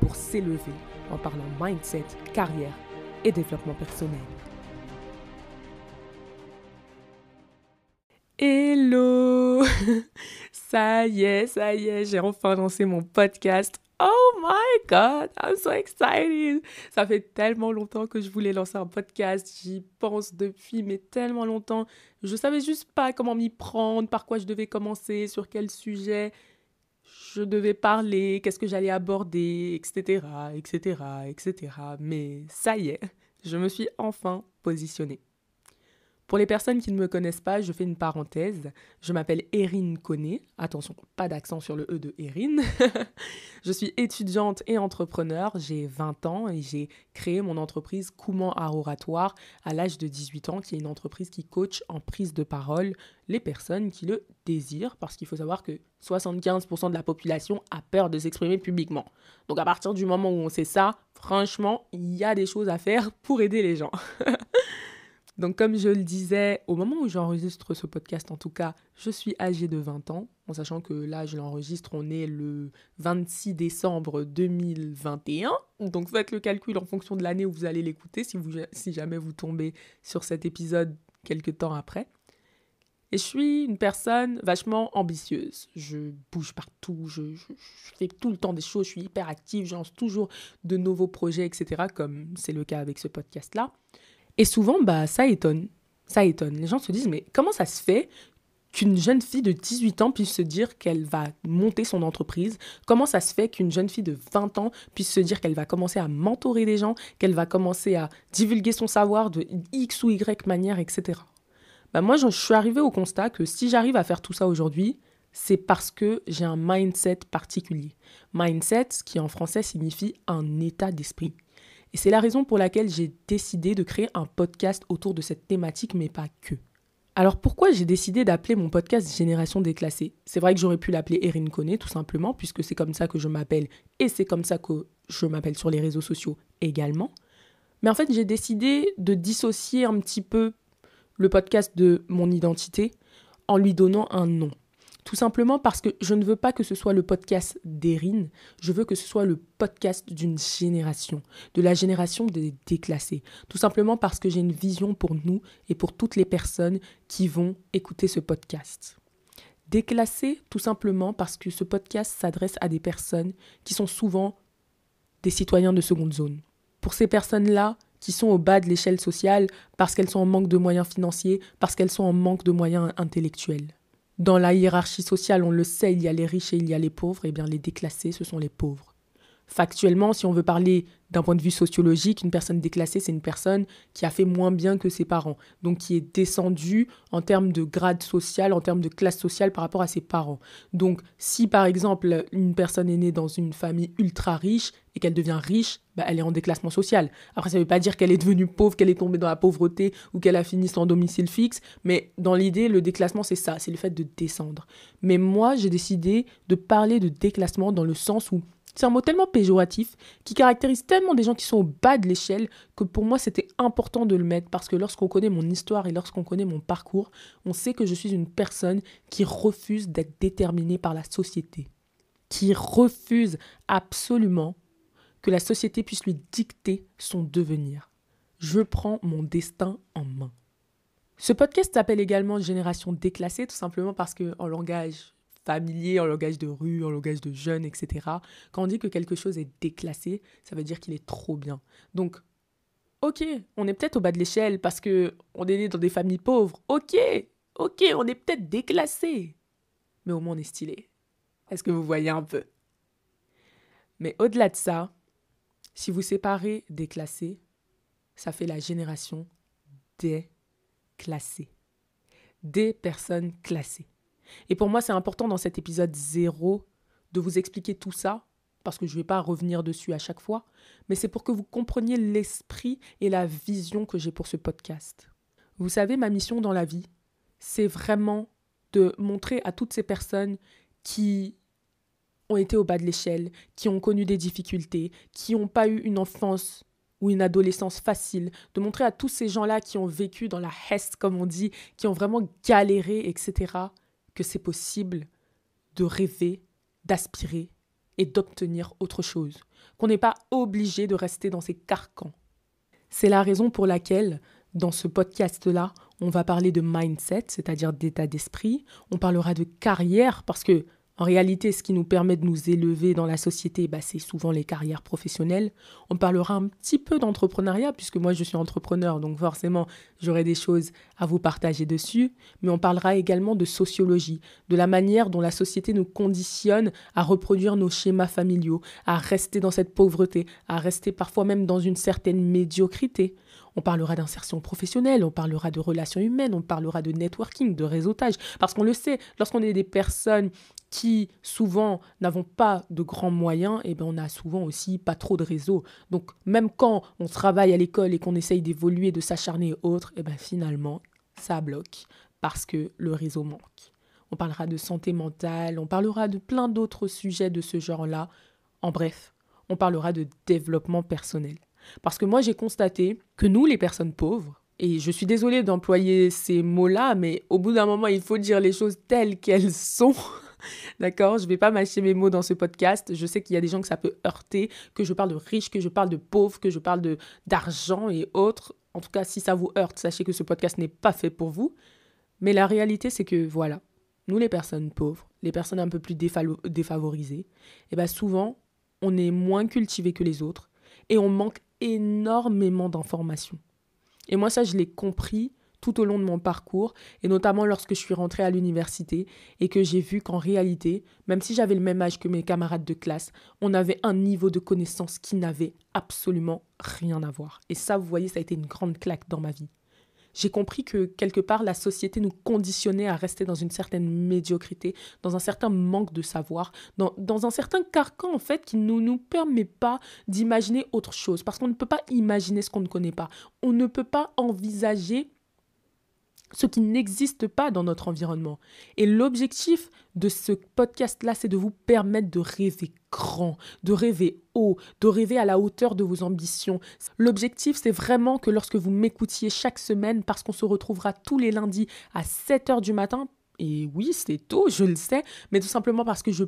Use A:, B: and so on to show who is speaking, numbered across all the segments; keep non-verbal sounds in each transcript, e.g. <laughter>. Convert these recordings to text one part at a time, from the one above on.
A: pour s'élever en parlant mindset, carrière et développement personnel. Hello <laughs> Ça y est, ça y est, j'ai enfin lancé mon podcast. Oh my god, I'm so excited! Ça fait tellement longtemps que je voulais lancer un podcast. J'y pense depuis, mais tellement longtemps. Je savais juste pas comment m'y prendre, par quoi je devais commencer, sur quel sujet je devais parler, qu'est-ce que j'allais aborder, etc., etc., etc. Mais ça y est, je me suis enfin positionnée. Pour les personnes qui ne me connaissent pas, je fais une parenthèse. Je m'appelle Erin Koné. Attention, pas d'accent sur le E de Erin. <laughs> je suis étudiante et entrepreneur. J'ai 20 ans et j'ai créé mon entreprise Couman Art Oratoire à l'âge de 18 ans, qui est une entreprise qui coach en prise de parole les personnes qui le désirent. Parce qu'il faut savoir que 75% de la population a peur de s'exprimer publiquement. Donc à partir du moment où on sait ça, franchement, il y a des choses à faire pour aider les gens. <laughs> Donc comme je le disais, au moment où j'enregistre ce podcast, en tout cas, je suis âgée de 20 ans, en sachant que là, je l'enregistre, on est le 26 décembre 2021. Donc faites le calcul en fonction de l'année où vous allez l'écouter, si, jamais vous tombez sur cet épisode quelques temps après. Et je suis une personne vachement ambitieuse. Je bouge partout, je, je, fais tout le temps des choses, je suis hyper active, je toujours de nouveaux projets, etc., comme c'est le cas avec ce podcast-là. Et souvent, bah, ça étonne. Ça étonne. Les gens se disent, mais comment ça se fait qu'une jeune fille de 18 ans puisse se dire qu'elle va monter son entreprise? Comment ça se fait qu'une jeune fille de 20 ans puisse se dire qu'elle va commencer à mentorer des gens, qu'elle va commencer à divulguer son savoir de X ou Y manière, etc. Bah moi, je suis arrivée au constat que si j'arrive à faire tout ça aujourd'hui, c'est parce que j'ai un mindset particulier. Mindset, qui en français signifie un état d'esprit. Et c'est la raison pour laquelle j'ai décidé de créer un podcast autour de cette thématique, mais pas que. Alors pourquoi j'ai décidé d'appeler mon podcast Génération déclassée? C'est vrai que j'aurais pu l'appeler Erin Koné tout simplement, puisque c'est comme ça que je m'appelle et c'est comme ça que je m'appelle sur les réseaux sociaux également. Mais en fait, j'ai décidé de dissocier un petit peu le podcast de mon identité en lui donnant un nom. Tout simplement parce que je ne veux pas que ce soit le podcast d'Erin, je veux que ce soit le podcast d'une génération, de la génération des déclassés. Tout simplement parce que j'ai une vision pour nous et pour toutes les personnes qui vont écouter ce podcast. Déclassé, tout simplement parce que ce podcast s'adresse à des personnes qui sont souvent des citoyens de seconde zone. Pour ces personnes-là, qui sont au bas de l'échelle sociale parce qu'elles sont en manque de moyens financiers, parce qu'elles sont en manque de moyens intellectuels. Dans la hiérarchie sociale, on le sait, il y a les riches et il y a les pauvres. Eh bien, les déclassés, ce sont les pauvres. Factuellement, si on veut parler d'un point de vue sociologique, une personne déclassée, c'est une personne qui a fait moins bien que ses parents, donc qui est descendue en termes de grade social, en termes de classe sociale par rapport à ses parents. Donc, si par exemple une personne est née dans une famille ultra riche et qu'elle devient riche, bah, elle est en déclassement social. Après, ça ne veut pas dire qu'elle est devenue pauvre, qu'elle est tombée dans la pauvreté ou qu'elle a fini sans domicile fixe, mais dans l'idée, le déclassement, c'est ça, c'est le fait de descendre. Mais moi, j'ai décidé de parler de déclassement dans le sens où c'est un mot tellement péjoratif qui caractérise tellement des gens qui sont au bas de l'échelle que pour moi c'était important de le mettre parce que lorsqu'on connaît mon histoire et lorsqu'on connaît mon parcours, on sait que je suis une personne qui refuse d'être déterminée par la société, qui refuse absolument que la société puisse lui dicter son devenir. Je prends mon destin en main. Ce podcast s'appelle également Génération déclassée, tout simplement parce que en langage familier, en langage de rue, en langage de jeunes, etc. Quand on dit que quelque chose est déclassé, ça veut dire qu'il est trop bien. Donc, ok, on est peut-être au bas de l'échelle parce que on est né dans des familles pauvres. Ok, ok, on est peut-être déclassé. Mais au moins on est stylé. Est-ce que vous voyez un peu? Mais au-delà de ça, si vous séparez déclassé, ça fait la génération des classés. Des personnes classées. Et pour moi, c'est important dans cet épisode zéro de vous expliquer tout ça parce que je ne vais pas revenir dessus à chaque fois, mais c'est pour que vous compreniez l'esprit et la vision que j'ai pour ce podcast. Vous savez, ma mission dans la vie, c'est vraiment de montrer à toutes ces personnes qui ont été au bas de l'échelle, qui ont connu des difficultés, qui n'ont pas eu une enfance ou une adolescence facile, de montrer à tous ces gens-là qui ont vécu dans la heste, comme on dit, qui ont vraiment galéré, etc., que c'est possible de rêver, d'aspirer et d'obtenir autre chose, qu'on n'est pas obligé de rester dans ces carcans. C'est la raison pour laquelle, dans ce podcast-là, on va parler de mindset, c'est-à-dire d'état d'esprit, on parlera de carrière, parce que en réalité, ce qui nous permet de nous élever dans la société, bah, c'est souvent les carrières professionnelles. On parlera un petit peu d'entrepreneuriat, puisque moi je suis entrepreneur, donc forcément j'aurai des choses à vous partager dessus. Mais on parlera également de sociologie, de la manière dont la société nous conditionne à reproduire nos schémas familiaux, à rester dans cette pauvreté, à rester parfois même dans une certaine médiocrité. On parlera d'insertion professionnelle, on parlera de relations humaines, on parlera de networking, de réseautage. Parce qu'on le sait, lorsqu'on est des personnes qui souvent n'avons pas de grands moyens, et eh ben on a souvent aussi pas trop de réseau. Donc même quand on travaille à l'école et qu'on essaye d'évoluer, de s'acharner et autres, et eh ben finalement ça bloque parce que le réseau manque. On parlera de santé mentale, on parlera de plein d'autres sujets de ce genre-là. En bref, on parlera de développement personnel. Parce que moi j'ai constaté que nous les personnes pauvres, et je suis désolée d'employer ces mots-là, mais au bout d'un moment, il faut dire les choses telles qu'elles sont. <laughs> <laughs> D'accord Je ne vais pas mâcher mes mots dans ce podcast. Je sais qu'il y a des gens que ça peut heurter, que je parle de riches, que je parle de pauvres, que je parle d'argent et autres. En tout cas, si ça vous heurte, sachez que ce podcast n'est pas fait pour vous. Mais la réalité, c'est que voilà, nous les personnes pauvres, les personnes un peu plus défavorisées, eh ben souvent, on est moins cultivés que les autres et on manque énormément d'informations. Et moi, ça, je l'ai compris tout au long de mon parcours, et notamment lorsque je suis rentrée à l'université et que j'ai vu qu'en réalité, même si j'avais le même âge que mes camarades de classe, on avait un niveau de connaissance qui n'avait absolument rien à voir. Et ça, vous voyez, ça a été une grande claque dans ma vie. J'ai compris que quelque part, la société nous conditionnait à rester dans une certaine médiocrité, dans un certain manque de savoir, dans, dans un certain carcan, en fait, qui ne nous permet pas d'imaginer autre chose. Parce qu'on ne peut pas imaginer ce qu'on ne connaît pas. On ne peut pas envisager ce qui n'existe pas dans notre environnement. Et l'objectif de ce podcast-là, c'est de vous permettre de rêver grand, de rêver haut, de rêver à la hauteur de vos ambitions. L'objectif, c'est vraiment que lorsque vous m'écoutiez chaque semaine, parce qu'on se retrouvera tous les lundis à 7 heures du matin et oui, c'est tôt, je le sais, mais tout simplement parce que je,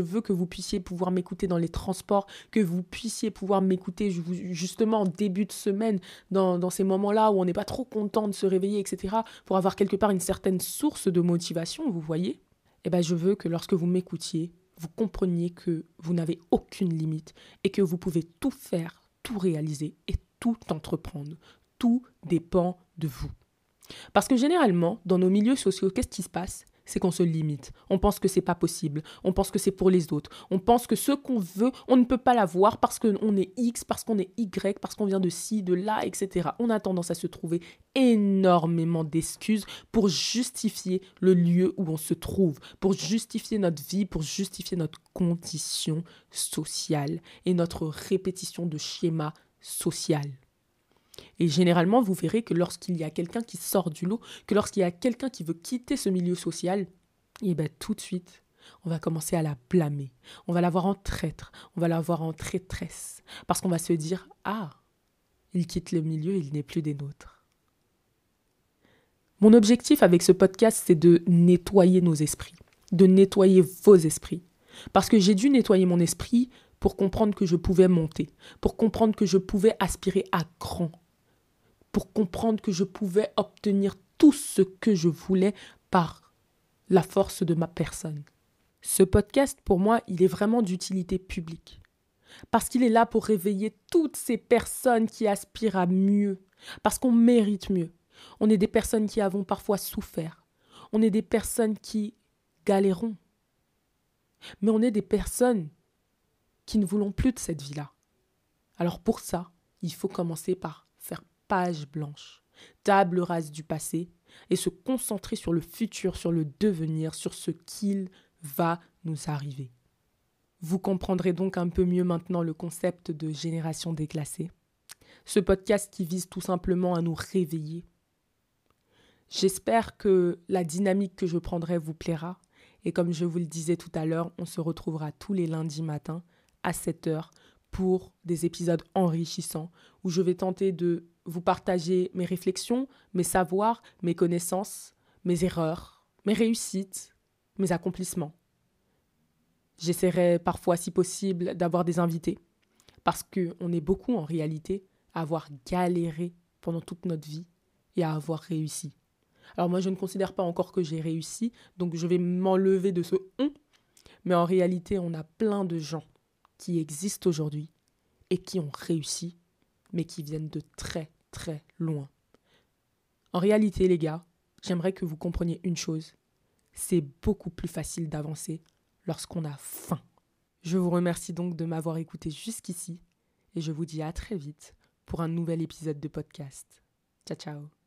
A: veux que vous puissiez pouvoir m'écouter dans les transports, que vous puissiez pouvoir m'écouter justement en début de semaine, dans ces moments-là où on n'est pas trop content de se réveiller, etc., pour avoir quelque part une certaine source de motivation, vous voyez Eh bien, je veux que lorsque vous m'écoutiez, vous compreniez que vous n'avez aucune limite et que vous pouvez tout faire, tout réaliser et tout entreprendre. Tout dépend de vous. Parce que généralement, dans nos milieux sociaux, qu'est-ce qui se passe? C'est qu'on se limite. On pense que c'est pas possible. On pense que c'est pour les autres. On pense que ce qu'on veut, on ne peut pas l'avoir parce qu'on est X, parce qu'on est Y, parce qu'on vient de ci, de là, etc. On a tendance à se trouver énormément d'excuses pour justifier le lieu où on se trouve, pour justifier notre vie, pour justifier notre condition sociale et notre répétition de schéma social. Et généralement, vous verrez que lorsqu'il y a quelqu'un qui sort du lot, que lorsqu'il y a quelqu'un qui veut quitter ce milieu social, et eh bien tout de suite, on va commencer à la blâmer. On va la voir en traître, on va la voir en traîtresse. Parce qu'on va se dire Ah, il quitte le milieu, il n'est plus des nôtres. Mon objectif avec ce podcast, c'est de nettoyer nos esprits, de nettoyer vos esprits. Parce que j'ai dû nettoyer mon esprit pour comprendre que je pouvais monter, pour comprendre que je pouvais aspirer à grand, pour comprendre que je pouvais obtenir tout ce que je voulais par la force de ma personne. Ce podcast, pour moi, il est vraiment d'utilité publique. Parce qu'il est là pour réveiller toutes ces personnes qui aspirent à mieux. Parce qu'on mérite mieux. On est des personnes qui avons parfois souffert. On est des personnes qui galérons. Mais on est des personnes qui ne voulons plus de cette vie-là. Alors pour ça, il faut commencer par page blanche, table rase du passé, et se concentrer sur le futur, sur le devenir, sur ce qu'il va nous arriver. Vous comprendrez donc un peu mieux maintenant le concept de génération déclassée. Ce podcast qui vise tout simplement à nous réveiller. J'espère que la dynamique que je prendrai vous plaira. Et comme je vous le disais tout à l'heure, on se retrouvera tous les lundis matins à 7 heures pour des épisodes enrichissants où je vais tenter de vous partager mes réflexions, mes savoirs, mes connaissances, mes erreurs, mes réussites, mes accomplissements. J'essaierai parfois, si possible, d'avoir des invités, parce qu'on est beaucoup en réalité à avoir galéré pendant toute notre vie et à avoir réussi. Alors moi, je ne considère pas encore que j'ai réussi, donc je vais m'enlever de ce on, mais en réalité, on a plein de gens qui existent aujourd'hui et qui ont réussi, mais qui viennent de très très loin. En réalité, les gars, j'aimerais que vous compreniez une chose. C'est beaucoup plus facile d'avancer lorsqu'on a faim. Je vous remercie donc de m'avoir écouté jusqu'ici et je vous dis à très vite pour un nouvel épisode de podcast. Ciao ciao